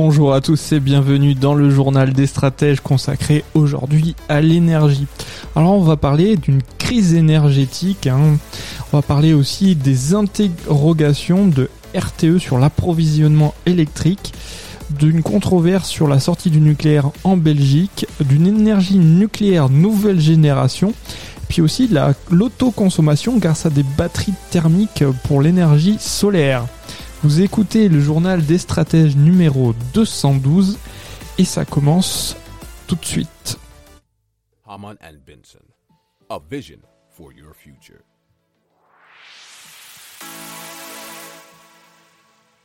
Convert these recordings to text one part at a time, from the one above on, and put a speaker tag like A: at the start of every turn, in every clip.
A: Bonjour à tous et bienvenue dans le journal des stratèges consacré aujourd'hui à l'énergie. Alors on va parler d'une crise énergétique, hein. on va parler aussi des interrogations de RTE sur l'approvisionnement électrique, d'une controverse sur la sortie du nucléaire en Belgique, d'une énergie nucléaire nouvelle génération, puis aussi de l'autoconsommation grâce à des batteries thermiques pour l'énergie solaire. Vous écoutez le journal des stratèges numéro 212 et ça commence tout de suite.
B: Haman and Benson, a vision for your future.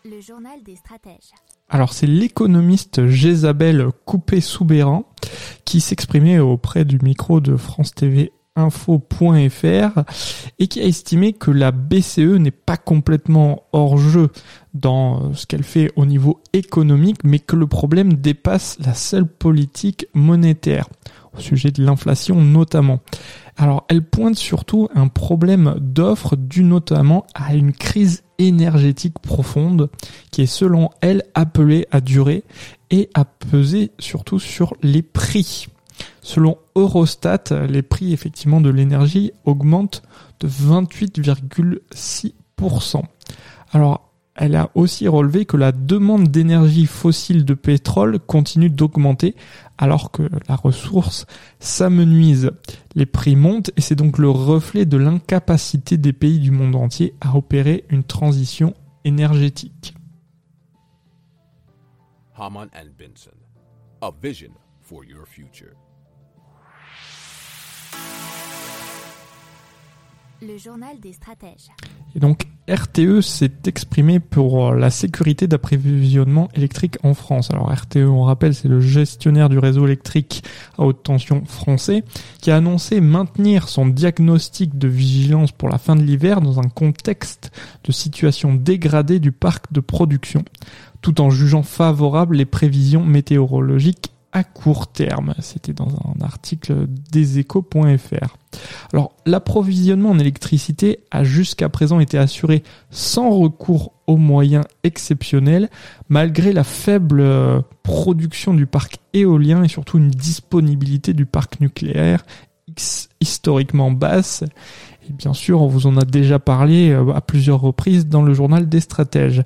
C: Le journal des stratèges.
A: Alors c'est l'économiste Jézabel Coupé-Soubéran qui s'exprimait auprès du micro de France TV info.fr et qui a estimé que la BCE n'est pas complètement hors jeu dans ce qu'elle fait au niveau économique, mais que le problème dépasse la seule politique monétaire, au sujet de l'inflation notamment. Alors elle pointe surtout un problème d'offre dû notamment à une crise énergétique profonde qui est selon elle appelée à durer et à peser surtout sur les prix. Selon Eurostat, les prix effectivement de l'énergie augmentent de 28,6%. Alors, elle a aussi relevé que la demande d'énergie fossile de pétrole continue d'augmenter alors que la ressource s'amenuise. Les prix montent et c'est donc le reflet de l'incapacité des pays du monde entier à opérer une transition énergétique.
B: For your future.
C: Le journal des stratèges.
A: Et donc RTE s'est exprimé pour la sécurité d'approvisionnement électrique en France. Alors RTE, on rappelle, c'est le gestionnaire du réseau électrique à haute tension français qui a annoncé maintenir son diagnostic de vigilance pour la fin de l'hiver dans un contexte de situation dégradée du parc de production, tout en jugeant favorable les prévisions météorologiques à court terme. C'était dans un article deséchos.fr. Alors, l'approvisionnement en électricité a jusqu'à présent été assuré sans recours aux moyens exceptionnels, malgré la faible euh, production du parc éolien et surtout une disponibilité du parc nucléaire historiquement basse. Et bien sûr, on vous en a déjà parlé euh, à plusieurs reprises dans le journal des stratèges.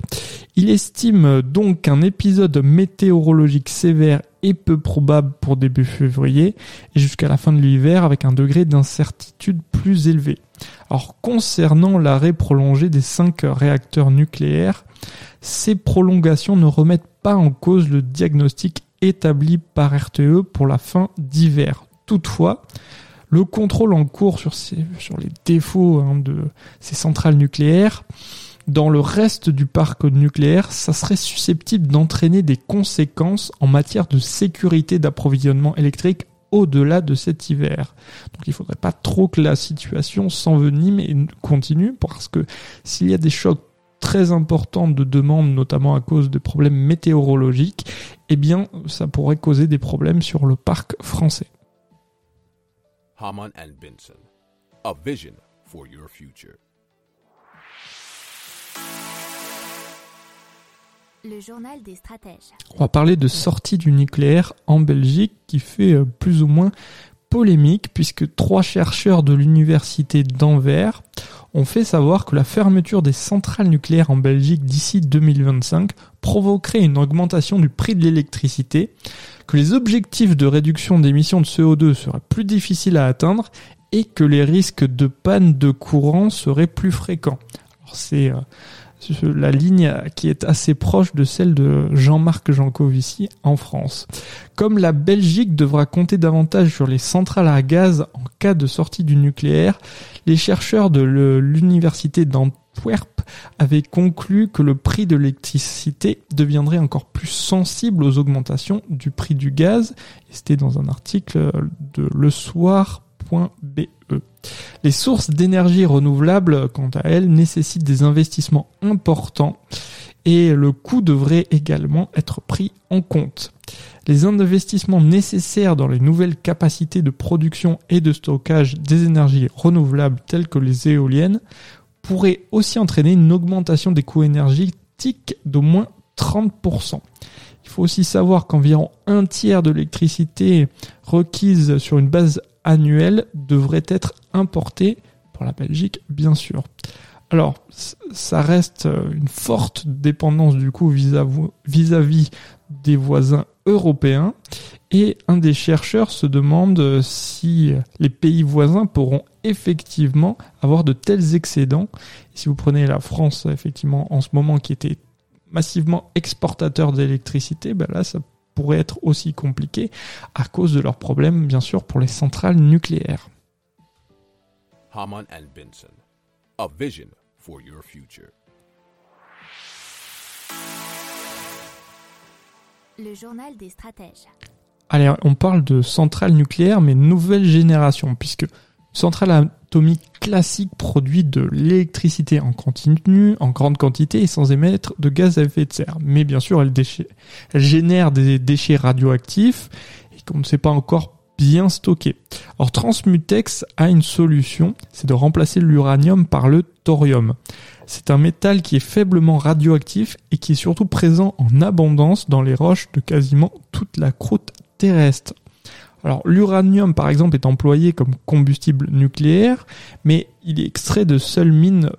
A: Il estime donc qu'un épisode météorologique sévère est peu probable pour début février et jusqu'à la fin de l'hiver avec un degré d'incertitude plus élevé. Alors concernant l'arrêt prolongé des cinq réacteurs nucléaires, ces prolongations ne remettent pas en cause le diagnostic établi par RTE pour la fin d'hiver. Toutefois, le contrôle en cours sur les défauts hein, de ces centrales nucléaires dans le reste du parc nucléaire, ça serait susceptible d'entraîner des conséquences en matière de sécurité d'approvisionnement électrique au-delà de cet hiver. Donc il faudrait pas trop que la situation s'envenime et continue parce que s'il y a des chocs très importants de demande, notamment à cause de problèmes météorologiques, eh bien ça pourrait causer des problèmes sur le parc français.
B: Haman and Benson, a vision for your future.
C: Le journal des stratèges.
A: On va parler de sortie du nucléaire en Belgique qui fait euh, plus ou moins polémique puisque trois chercheurs de l'université d'Anvers ont fait savoir que la fermeture des centrales nucléaires en Belgique d'ici 2025 provoquerait une augmentation du prix de l'électricité, que les objectifs de réduction d'émissions de CO2 seraient plus difficiles à atteindre et que les risques de panne de courant seraient plus fréquents. Alors c'est euh, la ligne qui est assez proche de celle de Jean-Marc Jancovici en France. Comme la Belgique devra compter davantage sur les centrales à gaz en cas de sortie du nucléaire, les chercheurs de l'université PWERP avait conclu que le prix de l'électricité deviendrait encore plus sensible aux augmentations du prix du gaz. C'était dans un article de lesoir.be. Les sources d'énergie renouvelable, quant à elles, nécessitent des investissements importants et le coût devrait également être pris en compte. Les investissements nécessaires dans les nouvelles capacités de production et de stockage des énergies renouvelables telles que les éoliennes pourraient aussi entraîner une augmentation des coûts énergétiques d'au moins 30%. Il faut aussi savoir qu'environ un tiers de l'électricité requise sur une base annuelle devrait être importée pour la Belgique, bien sûr. Alors, ça reste une forte dépendance du coup vis-à-vis des voisins européens. Et un des chercheurs se demande si les pays voisins pourront effectivement avoir de tels excédents. si vous prenez la France, effectivement, en ce moment, qui était massivement exportateur d'électricité, ben là, ça pourrait être aussi compliqué à cause de leurs problèmes, bien sûr, pour les centrales nucléaires.
B: Haman and Benson. A vision for your future.
C: Le journal des stratèges.
A: Allez, on parle de centrales nucléaires, mais nouvelle génération, puisque centrale atomique classique produit de l'électricité en continu, en grande quantité et sans émettre de gaz à effet de serre. Mais bien sûr, elle, génère des déchets radioactifs et qu'on ne sait pas encore bien stocké. Alors Transmutex a une solution, c'est de remplacer l'uranium par le thorium. C'est un métal qui est faiblement radioactif et qui est surtout présent en abondance dans les roches de quasiment toute la croûte terrestre. L'uranium par exemple est employé comme combustible nucléaire, mais il est extrait de seules mines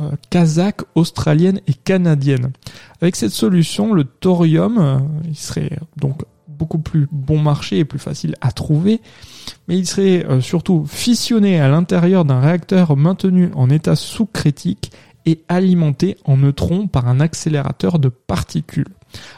A: euh, kazakhs, australiennes et canadiennes. Avec cette solution, le thorium, euh, serait donc beaucoup plus bon marché et plus facile à trouver, mais il serait euh, surtout fissionné à l'intérieur d'un réacteur maintenu en état sous-critique et alimenté en neutrons par un accélérateur de particules.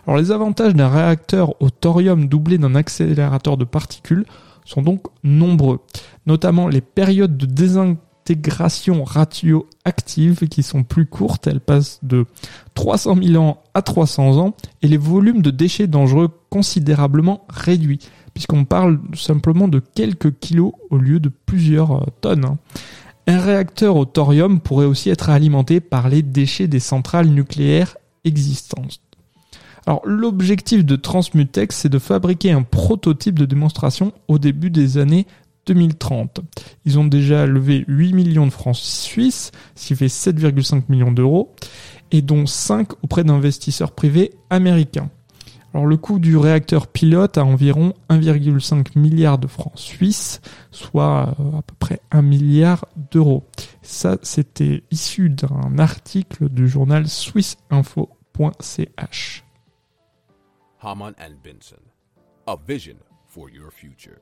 A: Alors les avantages d'un réacteur au thorium doublé d'un accélérateur de particules sont donc nombreux, notamment les périodes de désintégration radioactive qui sont plus courtes, elles passent de 300 000 ans à 300 ans, et les volumes de déchets dangereux considérablement réduits, puisqu'on parle simplement de quelques kilos au lieu de plusieurs euh, tonnes. Hein. Un réacteur au thorium pourrait aussi être alimenté par les déchets des centrales nucléaires existantes. Alors l'objectif de Transmutex, c'est de fabriquer un prototype de démonstration au début des années 2030. Ils ont déjà levé 8 millions de francs suisses, ce qui fait 7,5 millions d'euros, et dont 5 auprès d'investisseurs privés américains. Alors le coût du réacteur pilote a environ 1,5 milliard de francs suisses, soit euh, à peu près 1 milliard d'euros. Ça, c'était issu d'un article du journal swissinfo.ch.
B: Haman and Benson. A vision for your future.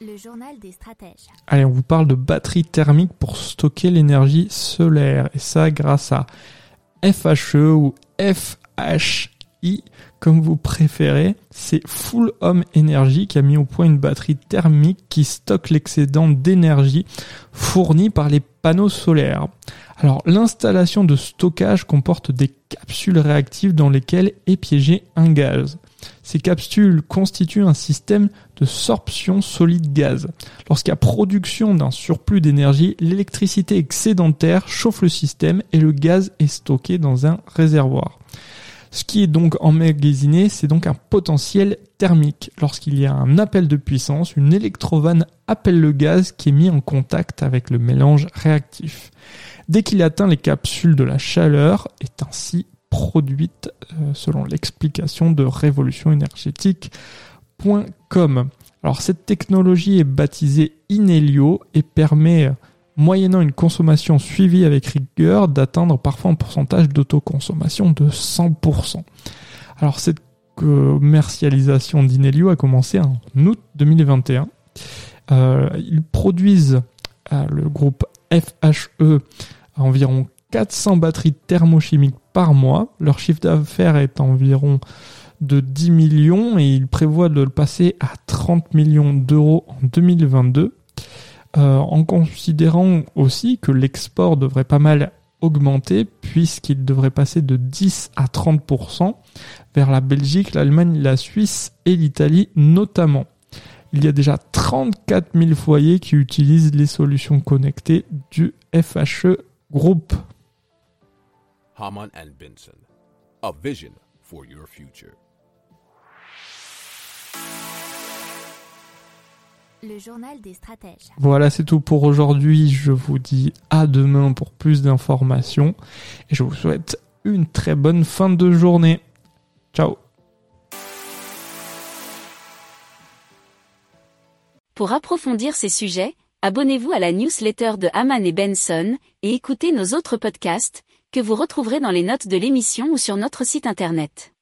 C: Le journal des stratèges.
A: Allez, on vous parle de batteries thermiques pour stocker l'énergie solaire. Et ça grâce à FHE ou FHI, comme vous préférez. C'est Full Home Energy qui a mis au point une batterie thermique qui stocke l'excédent d'énergie fourni par les panneaux solaires. Alors l'installation de stockage comporte des capsules réactives dans lesquelles est piégé un gaz. Ces capsules constituent un système de sorption solide gaz. Lorsqu'il y a production d'un surplus d'énergie, l'électricité excédentaire chauffe le système et le gaz est stocké dans un réservoir. Ce qui est donc emmagasiné, c'est donc un potentiel thermique. Lorsqu'il y a un appel de puissance, une électrovanne appelle le gaz qui est mis en contact avec le mélange réactif. Dès qu'il atteint les capsules de la chaleur, est ainsi produite euh, selon l'explication de révolution énergétique.com. Alors cette technologie est baptisée Inelio et permet, moyennant une consommation suivie avec rigueur, d'atteindre parfois un pourcentage d'autoconsommation de 100%. Alors cette commercialisation d'Inelio a commencé en août 2021. Euh, ils produisent, euh, le groupe FHE, environ 400 batteries thermochimiques par mois. Leur chiffre d'affaires est environ de 10 millions et ils prévoient de le passer à 30 millions d'euros en 2022. Euh, en considérant aussi que l'export devrait pas mal augmenter puisqu'il devrait passer de 10 à 30% vers la Belgique, l'Allemagne, la Suisse et l'Italie notamment. Il y a déjà 34 000 foyers qui utilisent les solutions connectées du FHE Group.
B: Haman and Benson, vision.
C: Le journal des stratèges.
A: Voilà, c'est tout pour aujourd'hui. Je vous dis à demain pour plus d'informations et je vous souhaite une très bonne fin de journée. Ciao
D: Pour approfondir ces sujets, abonnez-vous à la newsletter de Haman et Benson et écoutez nos autres podcasts que vous retrouverez dans les notes de l'émission ou sur notre site internet.